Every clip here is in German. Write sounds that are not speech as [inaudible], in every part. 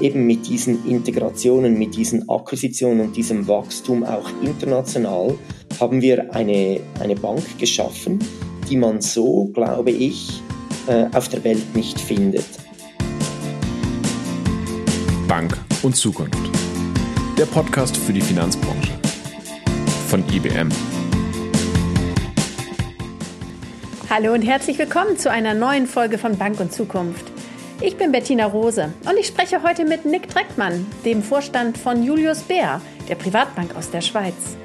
eben mit diesen Integrationen, mit diesen Akquisitionen und diesem Wachstum auch international haben wir eine, eine Bank geschaffen, die man so, glaube ich, äh, auf der Welt nicht findet. Bank und Zukunft. Der Podcast für die Finanzbranche von IBM. Hallo und herzlich willkommen zu einer neuen Folge von Bank und Zukunft. Ich bin Bettina Rose und ich spreche heute mit Nick Dreckmann, dem Vorstand von Julius Bär, der Privatbank aus der Schweiz.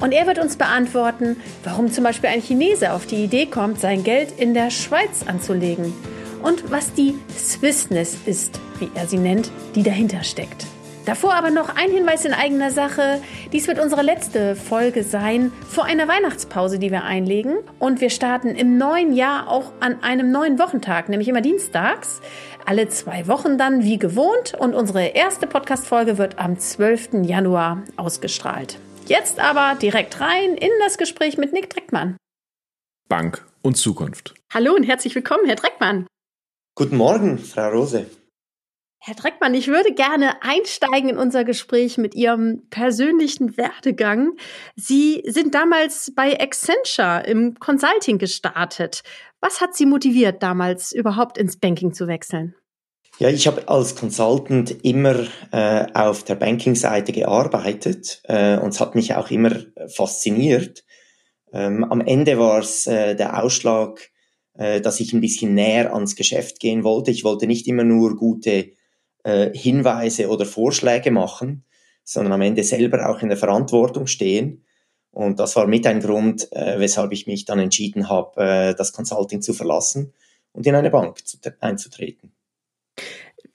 Und er wird uns beantworten, warum zum Beispiel ein Chinese auf die Idee kommt, sein Geld in der Schweiz anzulegen und was die Swissness ist, wie er sie nennt, die dahinter steckt. Davor aber noch ein Hinweis in eigener Sache. Dies wird unsere letzte Folge sein vor einer Weihnachtspause, die wir einlegen. Und wir starten im neuen Jahr auch an einem neuen Wochentag, nämlich immer dienstags. Alle zwei Wochen dann wie gewohnt. Und unsere erste Podcast-Folge wird am 12. Januar ausgestrahlt. Jetzt aber direkt rein in das Gespräch mit Nick Dreckmann. Bank und Zukunft. Hallo und herzlich willkommen, Herr Dreckmann. Guten Morgen, Frau Rose. Herr Dreckmann, ich würde gerne einsteigen in unser Gespräch mit Ihrem persönlichen Werdegang. Sie sind damals bei Accenture im Consulting gestartet. Was hat Sie motiviert, damals überhaupt ins Banking zu wechseln? Ja, ich habe als Consultant immer äh, auf der Banking-Seite gearbeitet äh, und es hat mich auch immer fasziniert. Ähm, am Ende war es äh, der Ausschlag, äh, dass ich ein bisschen näher ans Geschäft gehen wollte. Ich wollte nicht immer nur gute äh, Hinweise oder Vorschläge machen, sondern am Ende selber auch in der Verantwortung stehen. Und das war mit ein Grund, äh, weshalb ich mich dann entschieden habe, äh, das Consulting zu verlassen und in eine Bank zu, einzutreten.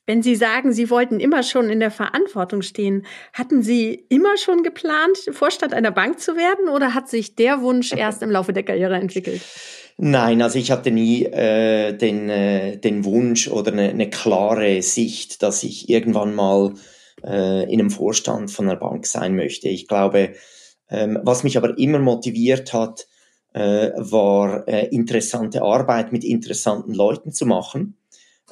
Wenn Sie sagen, Sie wollten immer schon in der Verantwortung stehen, hatten Sie immer schon geplant, Vorstand einer Bank zu werden oder hat sich der Wunsch [laughs] erst im Laufe der Karriere entwickelt? Nein, also ich hatte nie äh, den, äh, den Wunsch oder eine, eine klare Sicht, dass ich irgendwann mal äh, in einem Vorstand von einer Bank sein möchte. Ich glaube, ähm, was mich aber immer motiviert hat, äh, war äh, interessante Arbeit mit interessanten Leuten zu machen,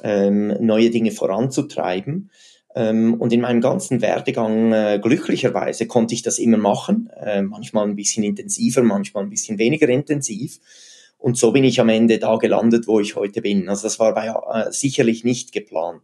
ähm, neue Dinge voranzutreiben. Ähm, und in meinem ganzen Werdegang, äh, glücklicherweise, konnte ich das immer machen, äh, manchmal ein bisschen intensiver, manchmal ein bisschen weniger intensiv. Und so bin ich am Ende da gelandet, wo ich heute bin. Also das war bei, äh, sicherlich nicht geplant.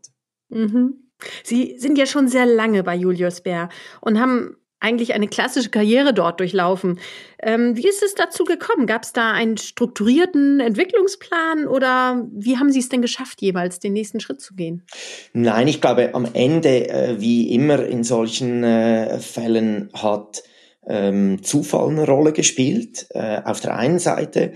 Mhm. Sie sind ja schon sehr lange bei Julius Bär und haben eigentlich eine klassische Karriere dort durchlaufen. Ähm, wie ist es dazu gekommen? Gab es da einen strukturierten Entwicklungsplan oder wie haben Sie es denn geschafft, jeweils den nächsten Schritt zu gehen? Nein, ich glaube, am Ende, äh, wie immer in solchen äh, Fällen, hat ähm, Zufall eine Rolle gespielt, äh, auf der einen Seite,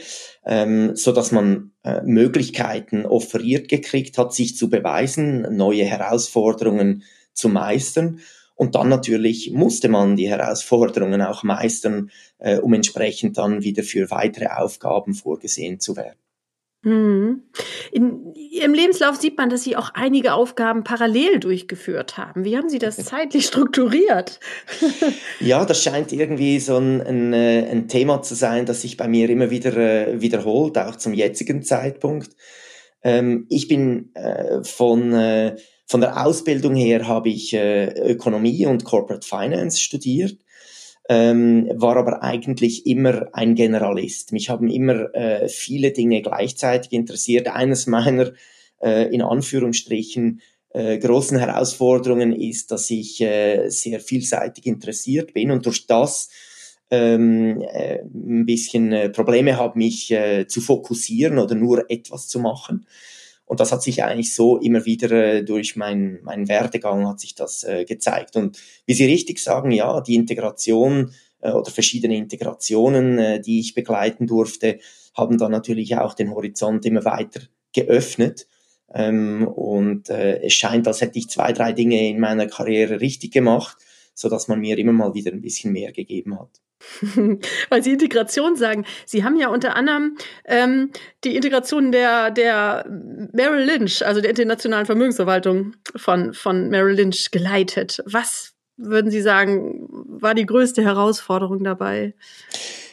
ähm, so dass man äh, Möglichkeiten offeriert gekriegt hat, sich zu beweisen, neue Herausforderungen zu meistern. Und dann natürlich musste man die Herausforderungen auch meistern, äh, um entsprechend dann wieder für weitere Aufgaben vorgesehen zu werden. Mhm. In Ihrem Lebenslauf sieht man, dass Sie auch einige Aufgaben parallel durchgeführt haben. Wie haben Sie das zeitlich strukturiert? [laughs] ja, das scheint irgendwie so ein, ein, äh, ein, Thema zu sein, das sich bei mir immer wieder äh, wiederholt, auch zum jetzigen Zeitpunkt. Ähm, ich bin äh, von, von der Ausbildung her habe ich äh, Ökonomie und Corporate Finance studiert ähm, war aber eigentlich immer ein Generalist. Mich haben immer äh, viele Dinge gleichzeitig interessiert. Eines meiner, äh, in Anführungsstrichen, äh, großen Herausforderungen ist, dass ich äh, sehr vielseitig interessiert bin und durch das ähm, äh, ein bisschen äh, Probleme habe, mich äh, zu fokussieren oder nur etwas zu machen. Und das hat sich eigentlich so immer wieder äh, durch meinen mein Werdegang hat sich das äh, gezeigt. Und wie Sie richtig sagen, ja, die Integration äh, oder verschiedene Integrationen, die ich begleiten durfte, haben dann natürlich auch den Horizont immer weiter geöffnet. Ähm, und es scheint, als hätte ich zwei, drei Dinge in meiner Karriere richtig gemacht, so dass man mir immer mal wieder ein bisschen mehr gegeben hat. [laughs] Weil Sie Integration sagen. Sie haben ja unter anderem ähm, die Integration der, der Merrill Lynch, also der internationalen Vermögensverwaltung von, von Merrill Lynch geleitet. Was würden Sie sagen, war die größte Herausforderung dabei?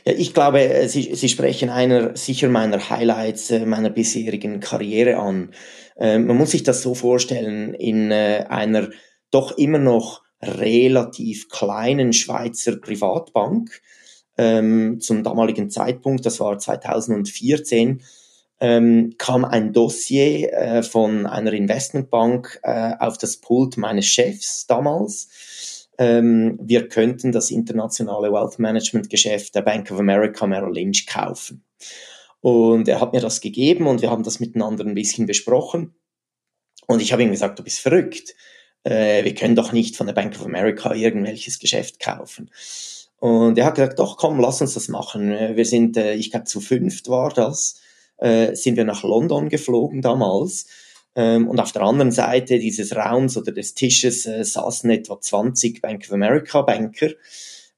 Ja, ich glaube, äh, Sie, Sie sprechen einer sicher meiner Highlights äh, meiner bisherigen Karriere an. Äh, man muss sich das so vorstellen, in einer doch immer noch relativ kleinen Schweizer Privatbank ähm, zum damaligen Zeitpunkt, das war 2014, ähm, kam ein Dossier äh, von einer Investmentbank äh, auf das Pult meines Chefs damals. Ähm, wir könnten das internationale Wealth Management Geschäft der Bank of America Merrill Lynch kaufen. Und er hat mir das gegeben und wir haben das miteinander ein bisschen besprochen. Und ich habe ihm gesagt, du bist verrückt. Äh, wir können doch nicht von der Bank of America irgendwelches Geschäft kaufen. Und er hat gesagt, doch, komm, lass uns das machen. Wir sind, äh, ich glaube, zu fünft war das, äh, sind wir nach London geflogen damals. Ähm, und auf der anderen Seite dieses Raums oder des Tisches äh, saßen etwa 20 Bank of America Banker.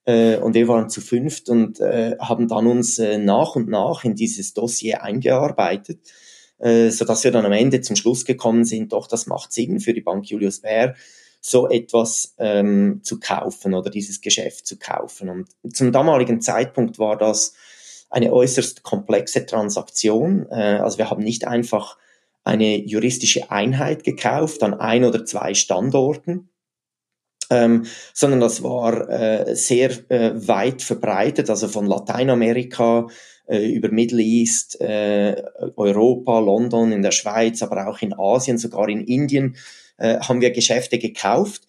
Äh, und wir waren zu fünft und äh, haben dann uns äh, nach und nach in dieses Dossier eingearbeitet, äh, so dass wir dann am Ende zum Schluss gekommen sind, doch, das macht Sinn für die Bank Julius Baer, so etwas ähm, zu kaufen oder dieses Geschäft zu kaufen. Und zum damaligen Zeitpunkt war das eine äußerst komplexe Transaktion. Äh, also wir haben nicht einfach eine juristische Einheit gekauft an ein oder zwei Standorten, ähm, sondern das war äh, sehr äh, weit verbreitet, also von Lateinamerika über Middle East, äh, Europa, London, in der Schweiz, aber auch in Asien, sogar in Indien äh, haben wir Geschäfte gekauft.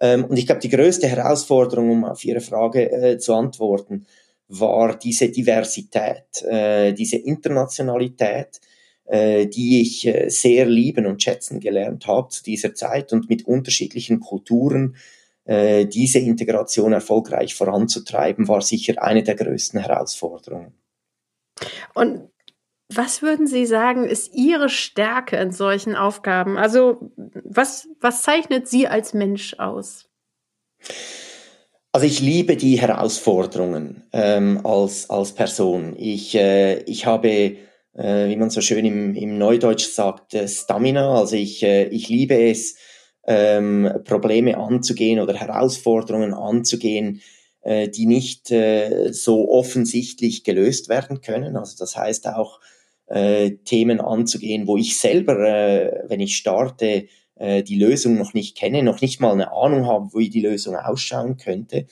Ähm, und ich glaube, die größte Herausforderung, um auf Ihre Frage äh, zu antworten, war diese Diversität, äh, diese Internationalität, äh, die ich äh, sehr lieben und schätzen gelernt habe zu dieser Zeit und mit unterschiedlichen Kulturen äh, diese Integration erfolgreich voranzutreiben, war sicher eine der größten Herausforderungen. Und was würden Sie sagen, ist Ihre Stärke in solchen Aufgaben? Also was, was zeichnet Sie als Mensch aus? Also ich liebe die Herausforderungen ähm, als, als Person. Ich, äh, ich habe, äh, wie man so schön im, im Neudeutsch sagt, äh, Stamina. Also ich, äh, ich liebe es, ähm, Probleme anzugehen oder Herausforderungen anzugehen, äh, die nicht äh, so offensichtlich gelöst werden können. Also das heißt auch äh, Themen anzugehen, wo ich selber, wenn ich starte, die Lösung noch nicht kenne, noch nicht mal eine Ahnung habe, wie die Lösung ausschauen könnte,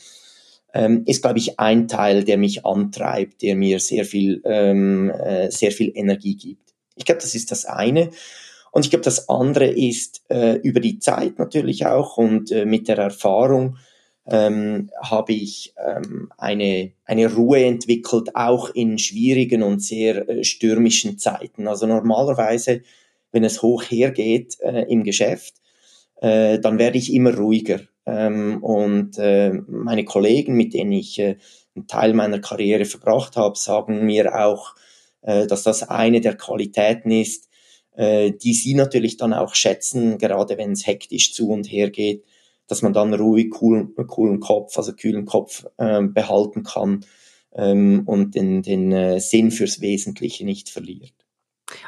ähm, ist, glaube ich, ein Teil, der mich antreibt, der mir sehr viel, ähm, äh, sehr viel Energie gibt. Ich glaube, das ist das eine. Und ich glaube, das andere ist über die Zeit natürlich auch und mit der Erfahrung ähm, habe ich ähm, eine, eine Ruhe entwickelt, auch in schwierigen und sehr äh, stürmischen Zeiten. Also normalerweise, wenn es hoch hergeht äh, im Geschäft, äh, dann werde ich immer ruhiger. Ähm, und äh, meine Kollegen, mit denen ich äh, einen Teil meiner Karriere verbracht habe, sagen mir auch, äh, dass das eine der Qualitäten ist, äh, die sie natürlich dann auch schätzen, gerade wenn es hektisch zu und her geht, dass man dann ruhig coolen, coolen Kopf, also kühlen Kopf äh, behalten kann ähm, und den, den äh, Sinn fürs Wesentliche nicht verliert.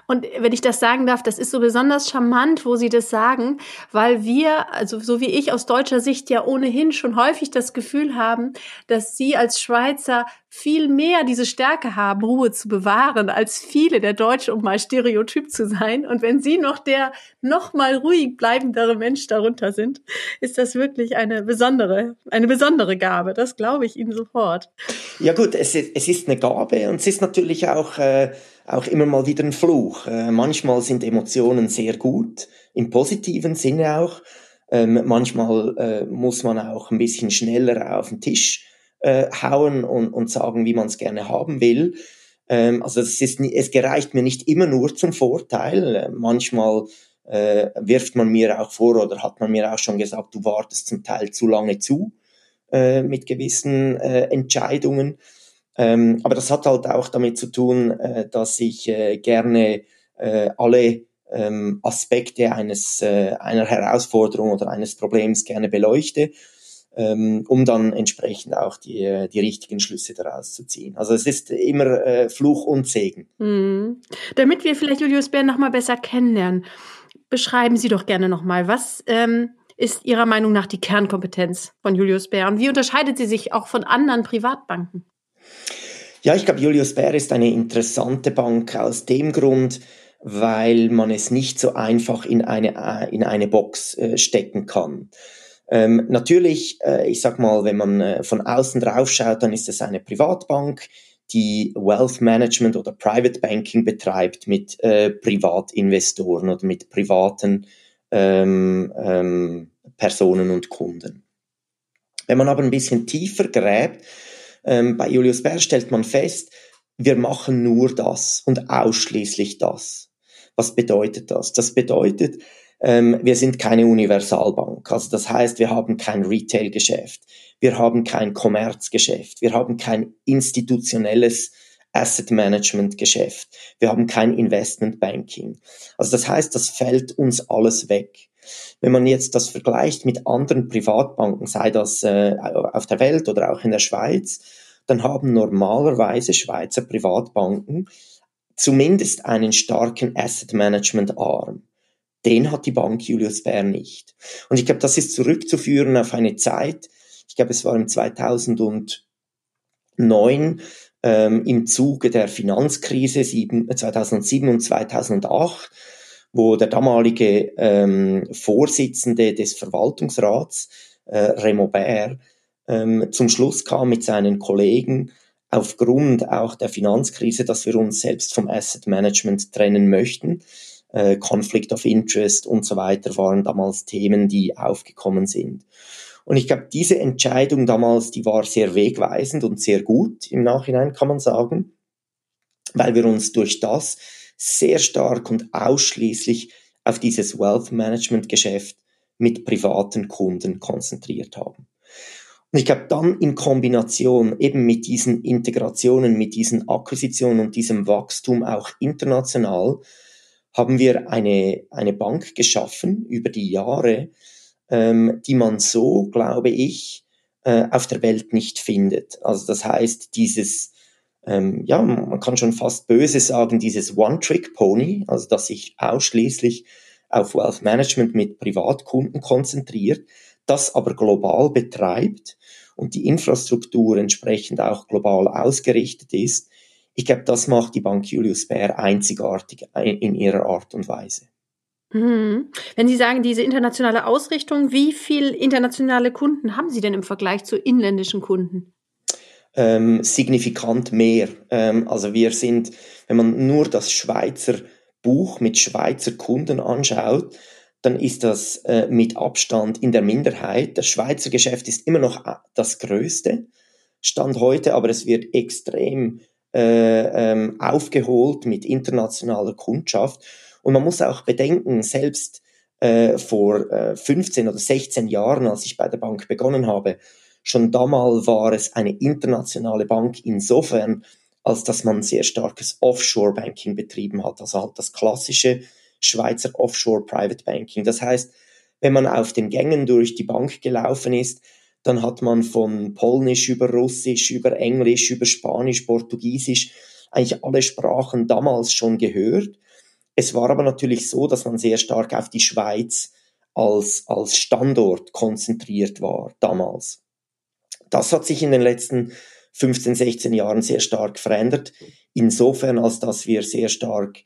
Und wenn ich das sagen darf, das ist so besonders charmant, wo Sie das sagen, weil wir, also so wie ich aus deutscher Sicht ja ohnehin schon häufig das Gefühl haben, dass Sie als Schweizer viel mehr diese Stärke haben, Ruhe zu bewahren, als viele der Deutschen, um mal stereotyp zu sein. Und wenn Sie noch der noch mal ruhig bleibendere Mensch darunter sind, ist das wirklich eine besondere, eine besondere Gabe. Das glaube ich Ihnen sofort. Ja gut, es ist, es ist eine Gabe und es ist natürlich auch äh, auch immer mal wieder ein Fluch. Äh, manchmal sind Emotionen sehr gut, im positiven Sinne auch. Ähm, manchmal äh, muss man auch ein bisschen schneller auf den Tisch äh, hauen und, und sagen, wie man es gerne haben will. Ähm, also es, ist, es gereicht mir nicht immer nur zum Vorteil. Äh, manchmal äh, wirft man mir auch vor oder hat man mir auch schon gesagt, du wartest zum Teil zu lange zu äh, mit gewissen äh, Entscheidungen. Ähm, aber das hat halt auch damit zu tun, äh, dass ich äh, gerne äh, alle ähm, Aspekte eines, äh, einer Herausforderung oder eines Problems gerne beleuchte, ähm, um dann entsprechend auch die, äh, die richtigen Schlüsse daraus zu ziehen. Also es ist immer äh, Fluch und Segen. Mhm. Damit wir vielleicht Julius Bär noch mal besser kennenlernen, beschreiben Sie doch gerne noch mal, was ähm, ist Ihrer Meinung nach die Kernkompetenz von Julius Bär und wie unterscheidet sie sich auch von anderen Privatbanken? Ja, ich glaube, Julius Baer ist eine interessante Bank aus dem Grund, weil man es nicht so einfach in eine, in eine Box äh, stecken kann. Ähm, natürlich, äh, ich sag mal, wenn man äh, von außen drauf schaut, dann ist es eine Privatbank, die Wealth Management oder Private Banking betreibt mit äh, Privatinvestoren oder mit privaten ähm, ähm, Personen und Kunden. Wenn man aber ein bisschen tiefer gräbt, ähm, bei Julius Baer stellt man fest, wir machen nur das und ausschließlich das. Was bedeutet das? Das bedeutet, ähm, wir sind keine Universalbank. Also das heißt, wir haben kein Retail-Geschäft, wir haben kein Kommerzgeschäft, wir haben kein institutionelles Asset Management Geschäft, wir haben kein Investment Banking. Also das heißt, das fällt uns alles weg. Wenn man jetzt das vergleicht mit anderen Privatbanken, sei das äh, auf der Welt oder auch in der Schweiz, dann haben normalerweise Schweizer Privatbanken zumindest einen starken Asset Management Arm. Den hat die Bank Julius Baer nicht. Und ich glaube, das ist zurückzuführen auf eine Zeit, ich glaube, es war im 2009, ähm, im Zuge der Finanzkrise 2007 und 2008, wo der damalige ähm, Vorsitzende des Verwaltungsrats, äh, Remo Baer, ähm, zum Schluss kam mit seinen Kollegen, aufgrund auch der Finanzkrise, dass wir uns selbst vom Asset Management trennen möchten. Äh, Conflict of Interest und so weiter waren damals Themen, die aufgekommen sind. Und ich glaube, diese Entscheidung damals, die war sehr wegweisend und sehr gut im Nachhinein, kann man sagen, weil wir uns durch das sehr stark und ausschließlich auf dieses Wealth Management Geschäft mit privaten Kunden konzentriert haben. Und ich glaube, dann in Kombination eben mit diesen Integrationen, mit diesen Akquisitionen und diesem Wachstum auch international, haben wir eine, eine Bank geschaffen über die Jahre, ähm, die man so, glaube ich, äh, auf der Welt nicht findet. Also das heißt, dieses, ähm, ja, man kann schon fast böse sagen, dieses One-Trick-Pony, also dass sich ausschließlich auf Wealth Management mit Privatkunden konzentriert, das aber global betreibt und die Infrastruktur entsprechend auch global ausgerichtet ist, ich glaube, das macht die Bank Julius Baer einzigartig in ihrer Art und Weise. Mhm. Wenn Sie sagen, diese internationale Ausrichtung, wie viele internationale Kunden haben Sie denn im Vergleich zu inländischen Kunden? Ähm, signifikant mehr. Ähm, also wir sind, wenn man nur das Schweizer Buch mit Schweizer Kunden anschaut, dann ist das äh, mit Abstand in der Minderheit. Das Schweizer Geschäft ist immer noch äh, das größte Stand heute, aber es wird extrem äh, ähm, aufgeholt mit internationaler Kundschaft. Und man muss auch bedenken, selbst äh, vor äh, 15 oder 16 Jahren, als ich bei der Bank begonnen habe, schon damals war es eine internationale Bank insofern, als dass man sehr starkes Offshore-Banking betrieben hat, also halt das klassische Schweizer Offshore Private Banking. Das heißt, wenn man auf den Gängen durch die Bank gelaufen ist, dann hat man von Polnisch über Russisch, über Englisch, über Spanisch, Portugiesisch eigentlich alle Sprachen damals schon gehört. Es war aber natürlich so, dass man sehr stark auf die Schweiz als, als Standort konzentriert war damals. Das hat sich in den letzten 15, 16 Jahren sehr stark verändert. Insofern, als dass wir sehr stark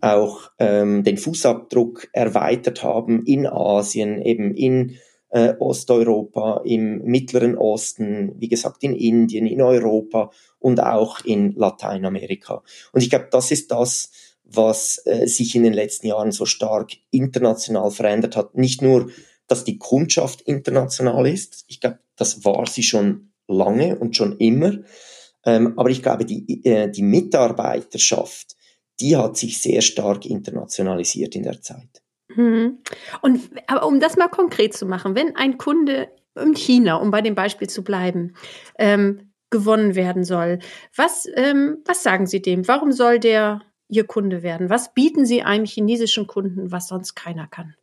auch ähm, den Fußabdruck erweitert haben in Asien, eben in äh, Osteuropa, im Mittleren Osten, wie gesagt in Indien, in Europa und auch in Lateinamerika. Und ich glaube, das ist das, was äh, sich in den letzten Jahren so stark international verändert hat. Nicht nur, dass die Kundschaft international ist, ich glaube, das war sie schon lange und schon immer, ähm, aber ich glaube, die, äh, die Mitarbeiterschaft, die hat sich sehr stark internationalisiert in der Zeit. Mhm. Und aber um das mal konkret zu machen, wenn ein Kunde in China, um bei dem Beispiel zu bleiben, ähm, gewonnen werden soll, was, ähm, was sagen Sie dem? Warum soll der Ihr Kunde werden? Was bieten Sie einem chinesischen Kunden, was sonst keiner kann?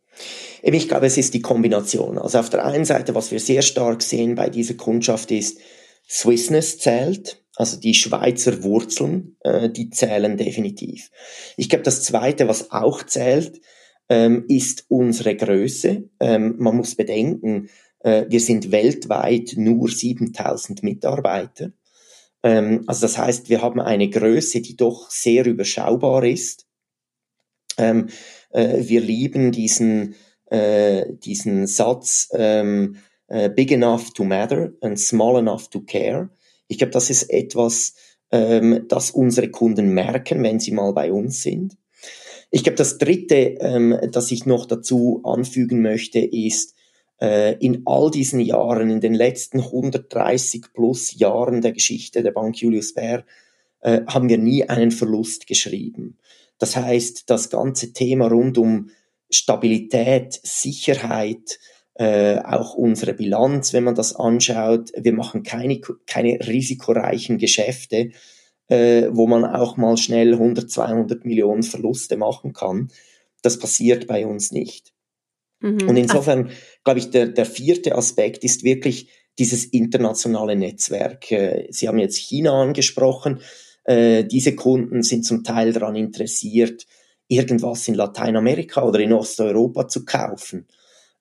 Ich glaube, es ist die Kombination. Also auf der einen Seite, was wir sehr stark sehen bei dieser Kundschaft ist, Swissness zählt, also die Schweizer Wurzeln, äh, die zählen definitiv. Ich glaube, das Zweite, was auch zählt, ähm, ist unsere Größe. Ähm, man muss bedenken, äh, wir sind weltweit nur 7000 Mitarbeiter. Ähm, also das heißt, wir haben eine Größe, die doch sehr überschaubar ist. Ähm, äh, wir lieben diesen, äh, diesen Satz, ähm, äh, big enough to matter and small enough to care. Ich glaube, das ist etwas, ähm, das unsere Kunden merken, wenn sie mal bei uns sind. Ich glaube, das Dritte, ähm, das ich noch dazu anfügen möchte, ist, äh, in all diesen Jahren, in den letzten 130 plus Jahren der Geschichte der Bank Julius Baer, äh, haben wir nie einen Verlust geschrieben. Das heißt, das ganze Thema rund um Stabilität, Sicherheit, äh, auch unsere Bilanz, wenn man das anschaut, wir machen keine, keine risikoreichen Geschäfte, äh, wo man auch mal schnell 100, 200 Millionen Verluste machen kann. Das passiert bei uns nicht. Mhm. Und insofern, glaube ich, der, der vierte Aspekt ist wirklich dieses internationale Netzwerk. Äh, Sie haben jetzt China angesprochen. Äh, diese Kunden sind zum Teil daran interessiert, irgendwas in Lateinamerika oder in Osteuropa zu kaufen.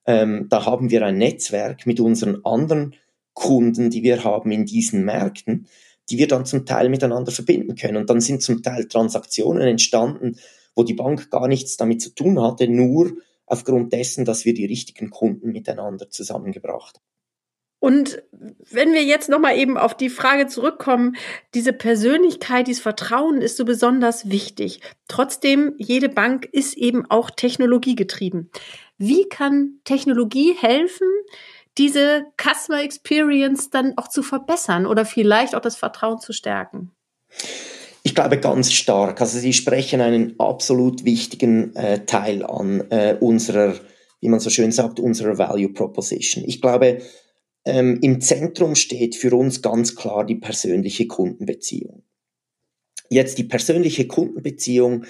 Ähm, da haben wir ein Netzwerk mit unseren anderen Kunden, die wir haben in diesen Märkten, die wir dann zum Teil miteinander verbinden können. Und dann sind zum Teil Transaktionen entstanden, wo die Bank gar nichts damit zu tun hatte, nur aufgrund dessen, dass wir die richtigen Kunden miteinander zusammengebracht haben. Und wenn wir jetzt nochmal eben auf die Frage zurückkommen, diese Persönlichkeit, dieses Vertrauen ist so besonders wichtig. Trotzdem, jede Bank ist eben auch technologiegetrieben. Wie kann Technologie helfen, diese Customer Experience dann auch zu verbessern oder vielleicht auch das Vertrauen zu stärken? Ich glaube ganz stark. Also Sie sprechen einen absolut wichtigen äh, Teil an äh, unserer, wie man so schön sagt, unserer Value Proposition. Ich glaube, ähm, im Zentrum steht für uns ganz klar die persönliche Kundenbeziehung. Jetzt die persönliche Kundenbeziehung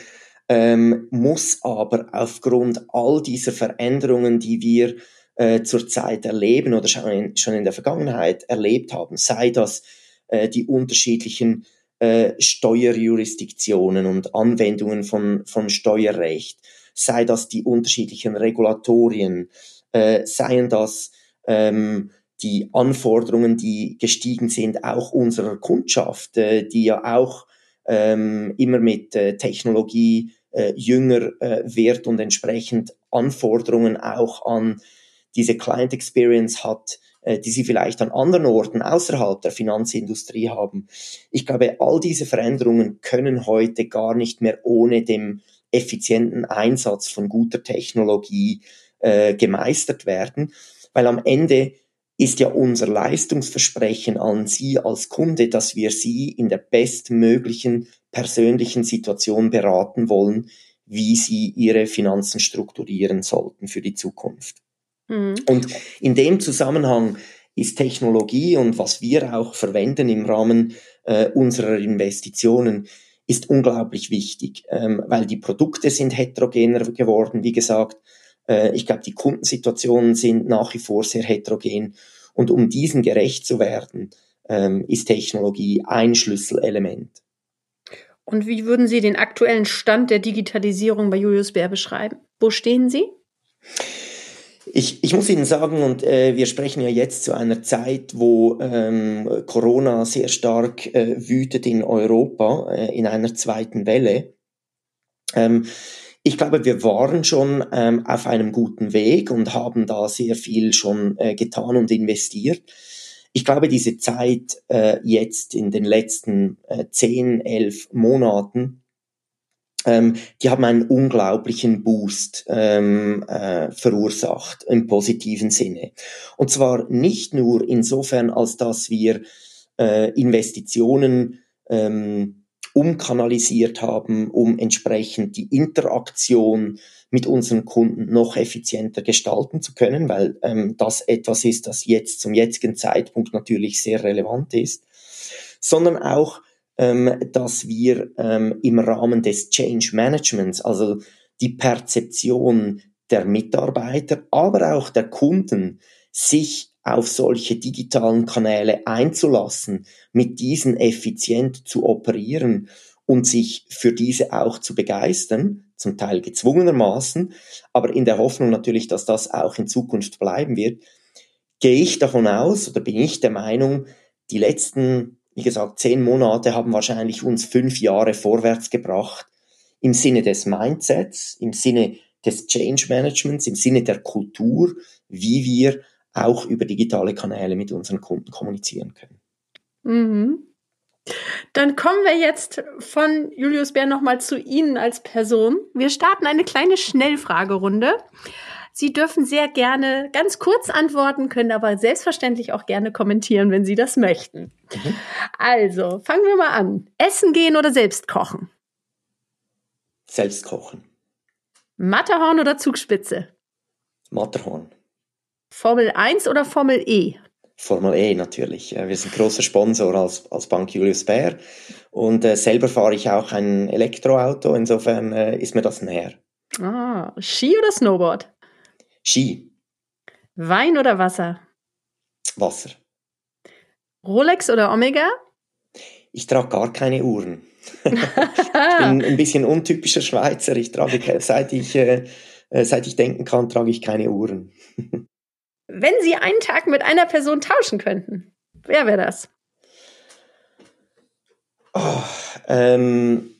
ähm, muss aber aufgrund all dieser Veränderungen, die wir äh, zurzeit erleben oder schon in, schon in der Vergangenheit erlebt haben, sei das äh, die unterschiedlichen äh, Steuerjurisdiktionen und Anwendungen von, von Steuerrecht, sei das die unterschiedlichen Regulatorien, äh, seien das ähm, die Anforderungen, die gestiegen sind, auch unserer Kundschaft, äh, die ja auch ähm, immer mit äh, Technologie äh, jünger äh, wird und entsprechend Anforderungen auch an diese Client Experience hat, äh, die sie vielleicht an anderen Orten außerhalb der Finanzindustrie haben. Ich glaube, all diese Veränderungen können heute gar nicht mehr ohne dem effizienten Einsatz von guter Technologie äh, gemeistert werden, weil am Ende ist ja unser Leistungsversprechen an Sie als Kunde, dass wir Sie in der bestmöglichen persönlichen Situation beraten wollen, wie Sie Ihre Finanzen strukturieren sollten für die Zukunft. Mhm. Und in dem Zusammenhang ist Technologie und was wir auch verwenden im Rahmen äh, unserer Investitionen ist unglaublich wichtig, ähm, weil die Produkte sind heterogener geworden, wie gesagt. Äh, ich glaube, die Kundensituationen sind nach wie vor sehr heterogen. Und um diesen gerecht zu werden, ähm, ist Technologie ein Schlüsselelement. Und wie würden Sie den aktuellen Stand der Digitalisierung bei Julius Bär beschreiben? Wo stehen Sie? Ich, ich muss Ihnen sagen, und äh, wir sprechen ja jetzt zu einer Zeit, wo ähm, Corona sehr stark äh, wütet in Europa, äh, in einer zweiten Welle. Ähm, ich glaube, wir waren schon ähm, auf einem guten Weg und haben da sehr viel schon äh, getan und investiert. Ich glaube, diese Zeit äh, jetzt in den letzten äh, 10, 11 Monaten ähm, die haben einen unglaublichen Boost ähm, äh, verursacht im positiven Sinne. Und zwar nicht nur insofern, als dass wir äh, Investitionen ähm, umkanalisiert haben, um entsprechend die Interaktion mit unseren Kunden noch effizienter gestalten zu können, weil ähm, das etwas ist, das jetzt zum jetzigen Zeitpunkt natürlich sehr relevant ist, sondern auch ähm, dass wir ähm, im Rahmen des Change Managements, also die Perzeption der Mitarbeiter, aber auch der Kunden, sich auf solche digitalen Kanäle einzulassen, mit diesen effizient zu operieren und sich für diese auch zu begeistern, zum Teil gezwungenermaßen, aber in der Hoffnung natürlich, dass das auch in Zukunft bleiben wird, gehe ich davon aus oder bin ich der Meinung, die letzten wie gesagt, zehn Monate haben wahrscheinlich uns fünf Jahre vorwärts gebracht im Sinne des Mindsets, im Sinne des Change Managements, im Sinne der Kultur, wie wir auch über digitale Kanäle mit unseren Kunden kommunizieren können. Mhm. Dann kommen wir jetzt von Julius Bär nochmal zu Ihnen als Person. Wir starten eine kleine Schnellfragerunde. Sie dürfen sehr gerne ganz kurz antworten, können aber selbstverständlich auch gerne kommentieren, wenn Sie das möchten. Mhm. Also, fangen wir mal an. Essen gehen oder selbst kochen? Selbst kochen. Matterhorn oder Zugspitze? Matterhorn. Formel 1 oder Formel E? Formel E natürlich. Wir sind großer Sponsor als, als Bank Julius Baer und äh, selber fahre ich auch ein Elektroauto, insofern äh, ist mir das näher. Ah, Ski oder Snowboard? Ski. Wein oder Wasser? Wasser. Rolex oder Omega? Ich trage gar keine Uhren. ich bin ein bisschen untypischer Schweizer. Ich trage, seit ich, äh, seit ich denken kann, trage ich keine Uhren. [laughs] Wenn Sie einen Tag mit einer Person tauschen könnten, wer wäre das? Oh, ähm,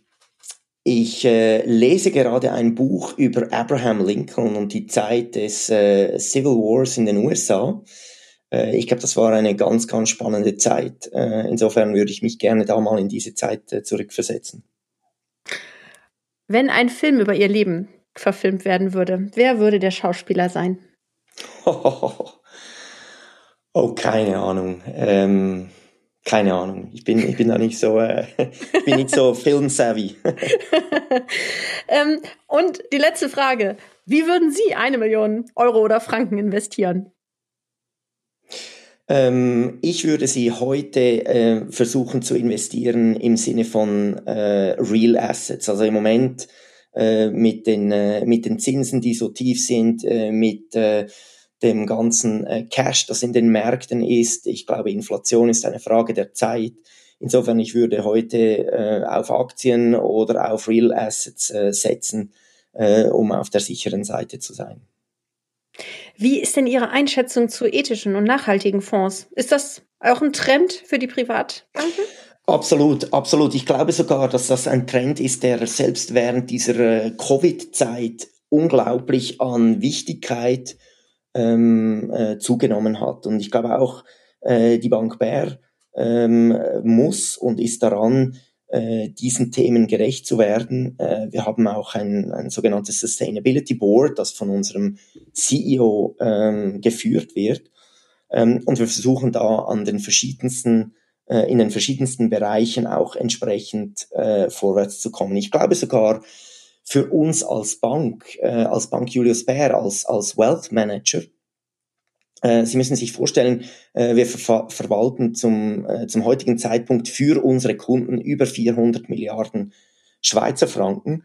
ich äh, lese gerade ein Buch über Abraham Lincoln und die Zeit des äh, Civil Wars in den USA. Äh, ich glaube, das war eine ganz, ganz spannende Zeit. Äh, insofern würde ich mich gerne da mal in diese Zeit äh, zurückversetzen. Wenn ein Film über Ihr Leben verfilmt werden würde, wer würde der Schauspieler sein? [laughs] Oh, keine Ahnung. Ähm keine Ahnung. Ich bin, ich bin da nicht so, äh, ich bin nicht so [laughs] filmsavvy. [laughs] ähm, und die letzte Frage. Wie würden Sie eine Million Euro oder Franken investieren? Ähm, ich würde sie heute äh, versuchen zu investieren im Sinne von äh, Real Assets. Also im Moment äh, mit, den, äh, mit den Zinsen, die so tief sind, äh, mit dem ganzen äh, Cash, das in den Märkten ist. Ich glaube, Inflation ist eine Frage der Zeit. Insofern, ich würde heute äh, auf Aktien oder auf Real Assets äh, setzen, äh, um auf der sicheren Seite zu sein. Wie ist denn Ihre Einschätzung zu ethischen und nachhaltigen Fonds? Ist das auch ein Trend für die Privatbanken? Absolut, absolut. Ich glaube sogar, dass das ein Trend ist, der selbst während dieser äh, Covid-Zeit unglaublich an Wichtigkeit ähm, äh, zugenommen hat. Und ich glaube auch, äh, die Bank Bär ähm, muss und ist daran, äh, diesen Themen gerecht zu werden. Äh, wir haben auch ein, ein sogenanntes Sustainability Board, das von unserem CEO ähm, geführt wird. Ähm, und wir versuchen da an den verschiedensten äh, in den verschiedensten Bereichen auch entsprechend äh, vorwärts zu kommen. Ich glaube sogar, für uns als Bank, äh, als Bank Julius Baer, als, als Wealth Manager, äh, Sie müssen sich vorstellen, äh, wir ver verwalten zum, äh, zum heutigen Zeitpunkt für unsere Kunden über 400 Milliarden Schweizer Franken.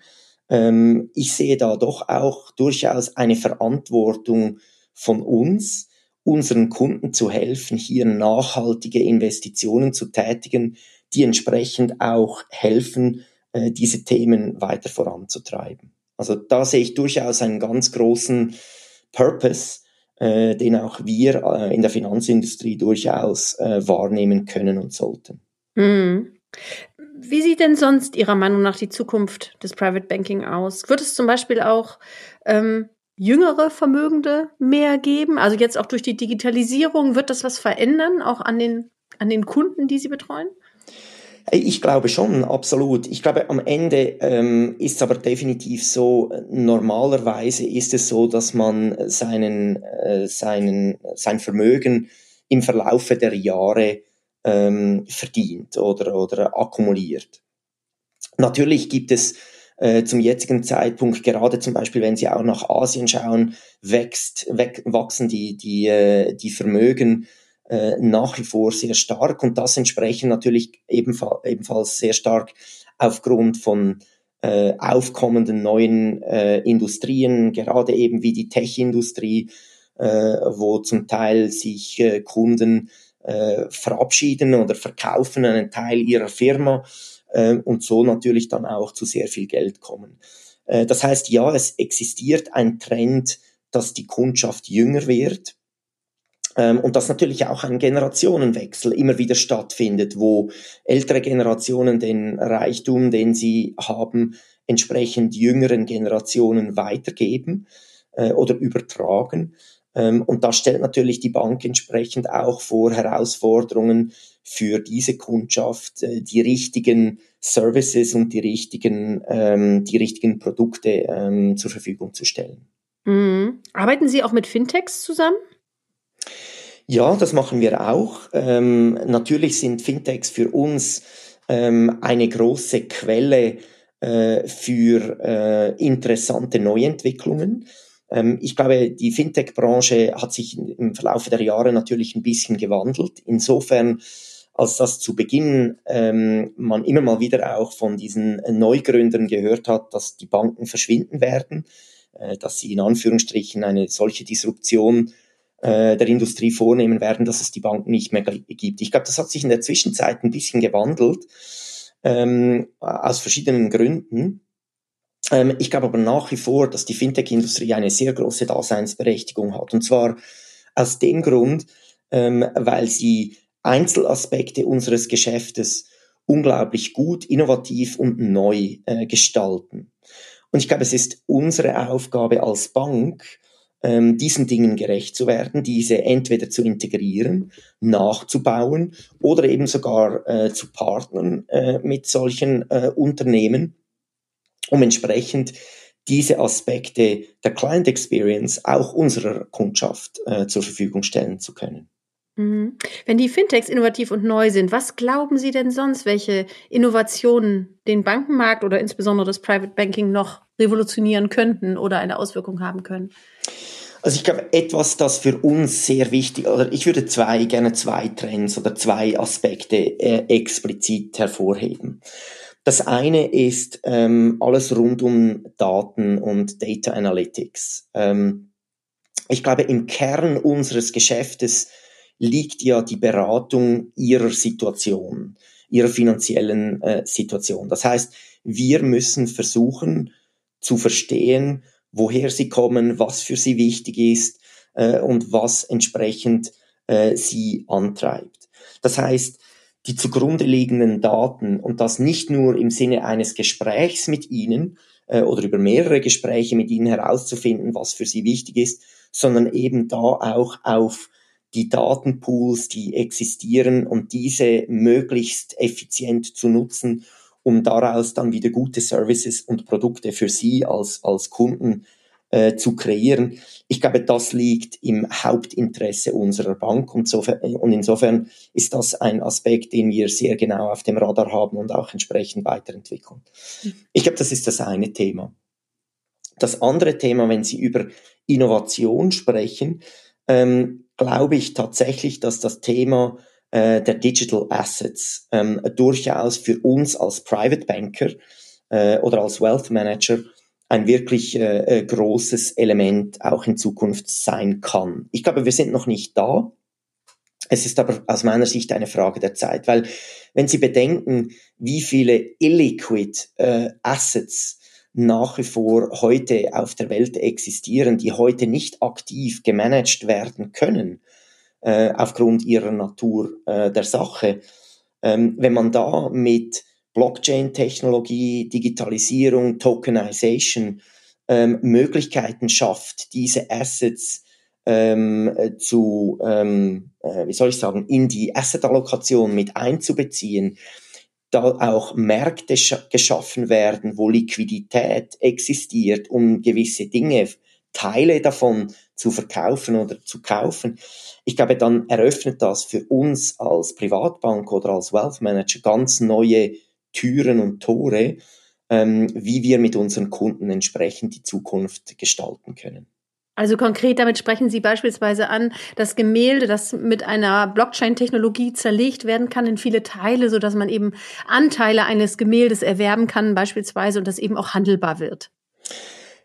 Ähm, ich sehe da doch auch durchaus eine Verantwortung von uns, unseren Kunden zu helfen, hier nachhaltige Investitionen zu tätigen, die entsprechend auch helfen, äh, diese Themen weiter voranzutreiben. Also da sehe ich durchaus einen ganz großen Purpose, äh, den auch wir äh, in der Finanzindustrie durchaus äh, wahrnehmen können und sollten. Mhm. Wie sieht denn sonst Ihrer Meinung nach die Zukunft des Private Banking aus? Wird es zum Beispiel auch ähm, jüngere Vermögende mehr geben? Also jetzt auch durch die Digitalisierung, wird das was verändern, auch an den, an den Kunden, die Sie betreuen? Ich glaube schon, absolut. Ich glaube, am Ende ähm, ist es aber definitiv so, normalerweise ist es so, dass man seinen, äh, seinen, sein Vermögen im Verlaufe der Jahre ähm, verdient oder, oder akkumuliert. Natürlich gibt es äh, zum jetzigen Zeitpunkt, gerade zum Beispiel, wenn Sie auch nach Asien schauen, wächst, weg, wachsen die, die, äh, die Vermögen äh, nach wie vor sehr stark und das entsprechend natürlich ebenfalls, ebenfalls sehr stark aufgrund von äh, aufkommenden neuen äh, Industrien, gerade eben wie die Tech-Industrie, äh, wo zum Teil sich äh, Kunden äh, verabschieden oder verkaufen einen Teil ihrer Firma äh, und so natürlich dann auch zu sehr viel Geld kommen. Äh, das heißt, ja, es existiert ein Trend, dass die Kundschaft jünger wird und dass natürlich auch ein Generationenwechsel immer wieder stattfindet, wo ältere Generationen den Reichtum, den sie haben, entsprechend jüngeren Generationen weitergeben äh, oder übertragen. Ähm, und das stellt natürlich die Bank entsprechend auch vor Herausforderungen für diese Kundschaft, äh, die richtigen Services und die richtigen, ähm, die richtigen Produkte ähm, zur Verfügung zu stellen. Mhm. Arbeiten Sie auch mit Fintechs zusammen? Ja, das machen wir auch. Ähm, natürlich sind Fintechs für uns ähm, eine große Quelle äh, für äh, interessante Neuentwicklungen. Ähm, ich glaube, die Fintech-Branche hat sich im Verlauf der Jahre natürlich ein bisschen gewandelt. Insofern, als das zu Beginn ähm, man immer mal wieder auch von diesen Neugründern gehört hat, dass die Banken verschwinden werden, äh, dass sie in Anführungsstrichen eine solche Disruption äh, der Industrie vornehmen werden, dass es die Banken nicht mehr gibt. Ich glaube, das hat sich in der Zwischenzeit ein bisschen gewandelt, ähm, aus verschiedenen Gründen. Ähm, ich glaube aber nach wie vor, dass die Fintech-Industrie eine sehr große Daseinsberechtigung hat. Und zwar aus dem Grund, ähm, weil sie Einzelaspekte unseres Geschäftes unglaublich gut, innovativ und neu äh, gestalten. Und ich glaube, es ist unsere Aufgabe als Bank, ähm, diesen Dingen gerecht zu werden, diese entweder zu integrieren, nachzubauen oder eben sogar äh, zu partnern äh, mit solchen äh, Unternehmen, um entsprechend diese Aspekte der Client Experience auch unserer Kundschaft äh, zur Verfügung stellen zu können. Mhm. Wenn die Fintechs innovativ und neu sind, was glauben Sie denn sonst, welche Innovationen den Bankenmarkt oder insbesondere das Private Banking noch revolutionieren könnten oder eine Auswirkung haben können? Also ich glaube, etwas, das für uns sehr wichtig, oder ich würde zwei, gerne zwei Trends oder zwei Aspekte äh, explizit hervorheben. Das eine ist ähm, alles rund um Daten und Data Analytics. Ähm, ich glaube, im Kern unseres Geschäftes liegt ja die Beratung ihrer Situation, ihrer finanziellen äh, Situation. Das heißt, wir müssen versuchen zu verstehen, woher sie kommen, was für sie wichtig ist äh, und was entsprechend äh, sie antreibt. Das heißt, die zugrunde liegenden Daten und das nicht nur im Sinne eines Gesprächs mit ihnen äh, oder über mehrere Gespräche mit ihnen herauszufinden, was für sie wichtig ist, sondern eben da auch auf die Datenpools, die existieren und diese möglichst effizient zu nutzen, um daraus dann wieder gute Services und Produkte für Sie als, als Kunden äh, zu kreieren. Ich glaube, das liegt im Hauptinteresse unserer Bank und, so, und insofern ist das ein Aspekt, den wir sehr genau auf dem Radar haben und auch entsprechend weiterentwickeln. Ich glaube, das ist das eine Thema. Das andere Thema, wenn Sie über Innovation sprechen, ähm, glaube ich tatsächlich, dass das Thema äh, der Digital Assets ähm, durchaus für uns als Private Banker äh, oder als Wealth Manager ein wirklich äh, äh, großes Element auch in Zukunft sein kann. Ich glaube, wir sind noch nicht da. Es ist aber aus meiner Sicht eine Frage der Zeit, weil wenn Sie bedenken, wie viele illiquid äh, Assets nach wie vor heute auf der Welt existieren, die heute nicht aktiv gemanagt werden können, äh, aufgrund ihrer Natur äh, der Sache. Ähm, wenn man da mit Blockchain-Technologie, Digitalisierung, Tokenization ähm, Möglichkeiten schafft, diese Assets ähm, zu, ähm, äh, wie soll ich sagen, in die Asset-Allokation mit einzubeziehen, da auch Märkte geschaffen werden, wo Liquidität existiert, um gewisse Dinge, Teile davon zu verkaufen oder zu kaufen. Ich glaube, dann eröffnet das für uns als Privatbank oder als Wealth Manager ganz neue Türen und Tore, ähm, wie wir mit unseren Kunden entsprechend die Zukunft gestalten können. Also konkret damit sprechen Sie beispielsweise an, das Gemälde, das mit einer Blockchain-Technologie zerlegt werden kann in viele Teile, so dass man eben Anteile eines Gemäldes erwerben kann beispielsweise und das eben auch handelbar wird.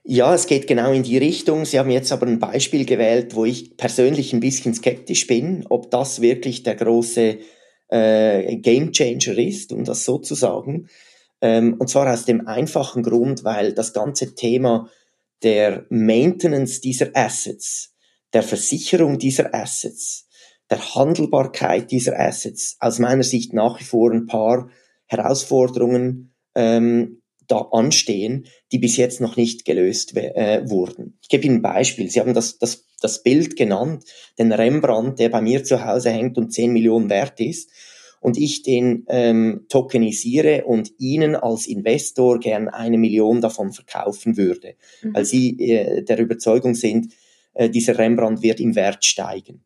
Ja, es geht genau in die Richtung. Sie haben jetzt aber ein Beispiel gewählt, wo ich persönlich ein bisschen skeptisch bin, ob das wirklich der große äh, Game Changer ist, um das so zu sagen. Ähm, und zwar aus dem einfachen Grund, weil das ganze Thema der Maintenance dieser Assets, der Versicherung dieser Assets, der Handelbarkeit dieser Assets aus meiner Sicht nach wie vor ein paar Herausforderungen ähm, da anstehen, die bis jetzt noch nicht gelöst äh, wurden. Ich gebe Ihnen ein Beispiel. Sie haben das, das, das Bild genannt, den Rembrandt, der bei mir zu Hause hängt und 10 Millionen wert ist und ich den ähm, tokenisiere und Ihnen als Investor gern eine Million davon verkaufen würde, mhm. weil Sie äh, der Überzeugung sind, äh, dieser Rembrandt wird im Wert steigen.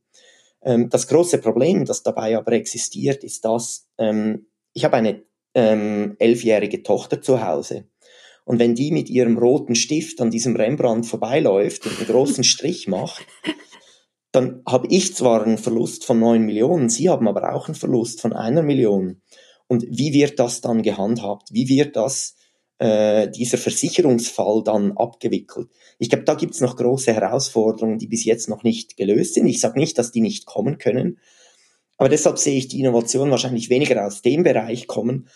Ähm, das große Problem, das dabei aber existiert, ist, dass ähm, ich habe eine ähm, elfjährige Tochter zu Hause. Und wenn die mit ihrem roten Stift an diesem Rembrandt vorbeiläuft und einen großen Strich macht, dann habe ich zwar einen Verlust von neun Millionen, Sie haben aber auch einen Verlust von einer Million. Und wie wird das dann gehandhabt? Wie wird das äh, dieser Versicherungsfall dann abgewickelt? Ich glaube, da gibt es noch große Herausforderungen, die bis jetzt noch nicht gelöst sind. Ich sage nicht, dass die nicht kommen können, aber deshalb sehe ich die Innovation wahrscheinlich weniger aus dem Bereich kommen,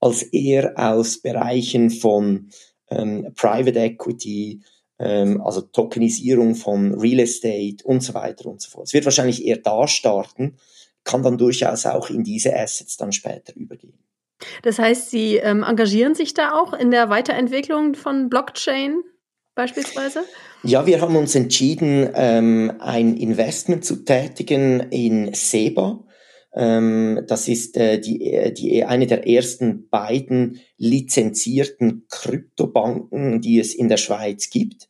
als eher aus Bereichen von ähm, Private Equity, ähm, also Tokenisierung von Real Estate und so weiter und so fort. Es wird wahrscheinlich eher da starten, kann dann durchaus auch in diese Assets dann später übergehen. Das heißt, Sie ähm, engagieren sich da auch in der Weiterentwicklung von Blockchain beispielsweise? Ja, wir haben uns entschieden, ähm, ein Investment zu tätigen in SEBA. Ähm, das ist äh, die, äh, die, eine der ersten beiden lizenzierten Kryptobanken, die es in der Schweiz gibt.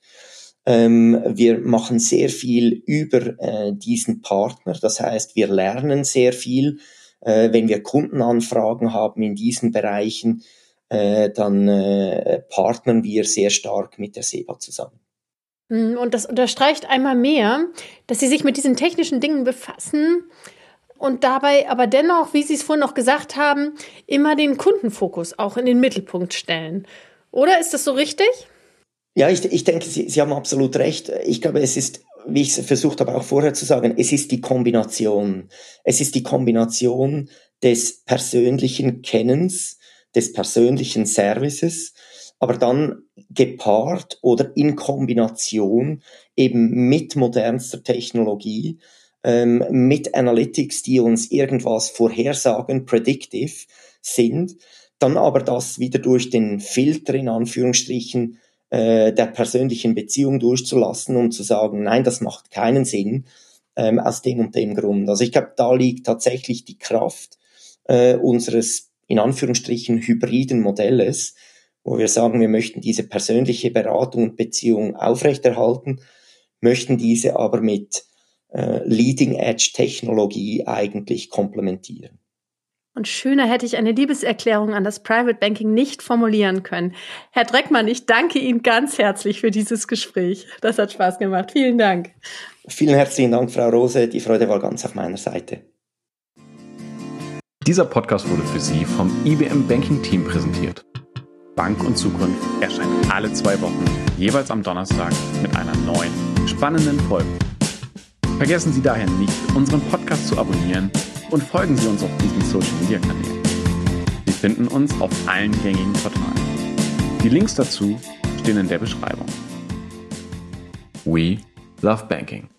Ähm, wir machen sehr viel über äh, diesen Partner. Das heißt, wir lernen sehr viel. Äh, wenn wir Kundenanfragen haben in diesen Bereichen, äh, dann äh, partnern wir sehr stark mit der SEBA zusammen. Hm, und das unterstreicht einmal mehr, dass Sie sich mit diesen technischen Dingen befassen, und dabei aber dennoch, wie Sie es vorhin noch gesagt haben, immer den Kundenfokus auch in den Mittelpunkt stellen. Oder ist das so richtig? Ja, ich, ich denke, Sie, Sie haben absolut recht. Ich glaube, es ist, wie ich es versucht habe auch vorher zu sagen, es ist die Kombination. Es ist die Kombination des persönlichen Kennens, des persönlichen Services, aber dann gepaart oder in Kombination eben mit modernster Technologie, ähm, mit Analytics, die uns irgendwas vorhersagen, predictive sind, dann aber das wieder durch den Filter in Anführungsstrichen äh, der persönlichen Beziehung durchzulassen und zu sagen, nein, das macht keinen Sinn ähm, aus dem und dem Grund. Also ich glaube, da liegt tatsächlich die Kraft äh, unseres in Anführungsstrichen hybriden Modells, wo wir sagen, wir möchten diese persönliche Beratung und Beziehung aufrechterhalten, möchten diese aber mit äh, Leading-Edge-Technologie eigentlich komplementieren. Und schöner hätte ich eine Liebeserklärung an das Private Banking nicht formulieren können. Herr Dreckmann, ich danke Ihnen ganz herzlich für dieses Gespräch. Das hat Spaß gemacht. Vielen Dank. Vielen herzlichen Dank, Frau Rose. Die Freude war ganz auf meiner Seite. Dieser Podcast wurde für Sie vom IBM Banking Team präsentiert. Bank und Zukunft erscheint alle zwei Wochen, jeweils am Donnerstag mit einer neuen, spannenden Folge. Vergessen Sie daher nicht, unseren Podcast zu abonnieren und folgen Sie uns auf diesen Social Media Kanälen. Sie finden uns auf allen gängigen Portalen. Die Links dazu stehen in der Beschreibung. We love banking.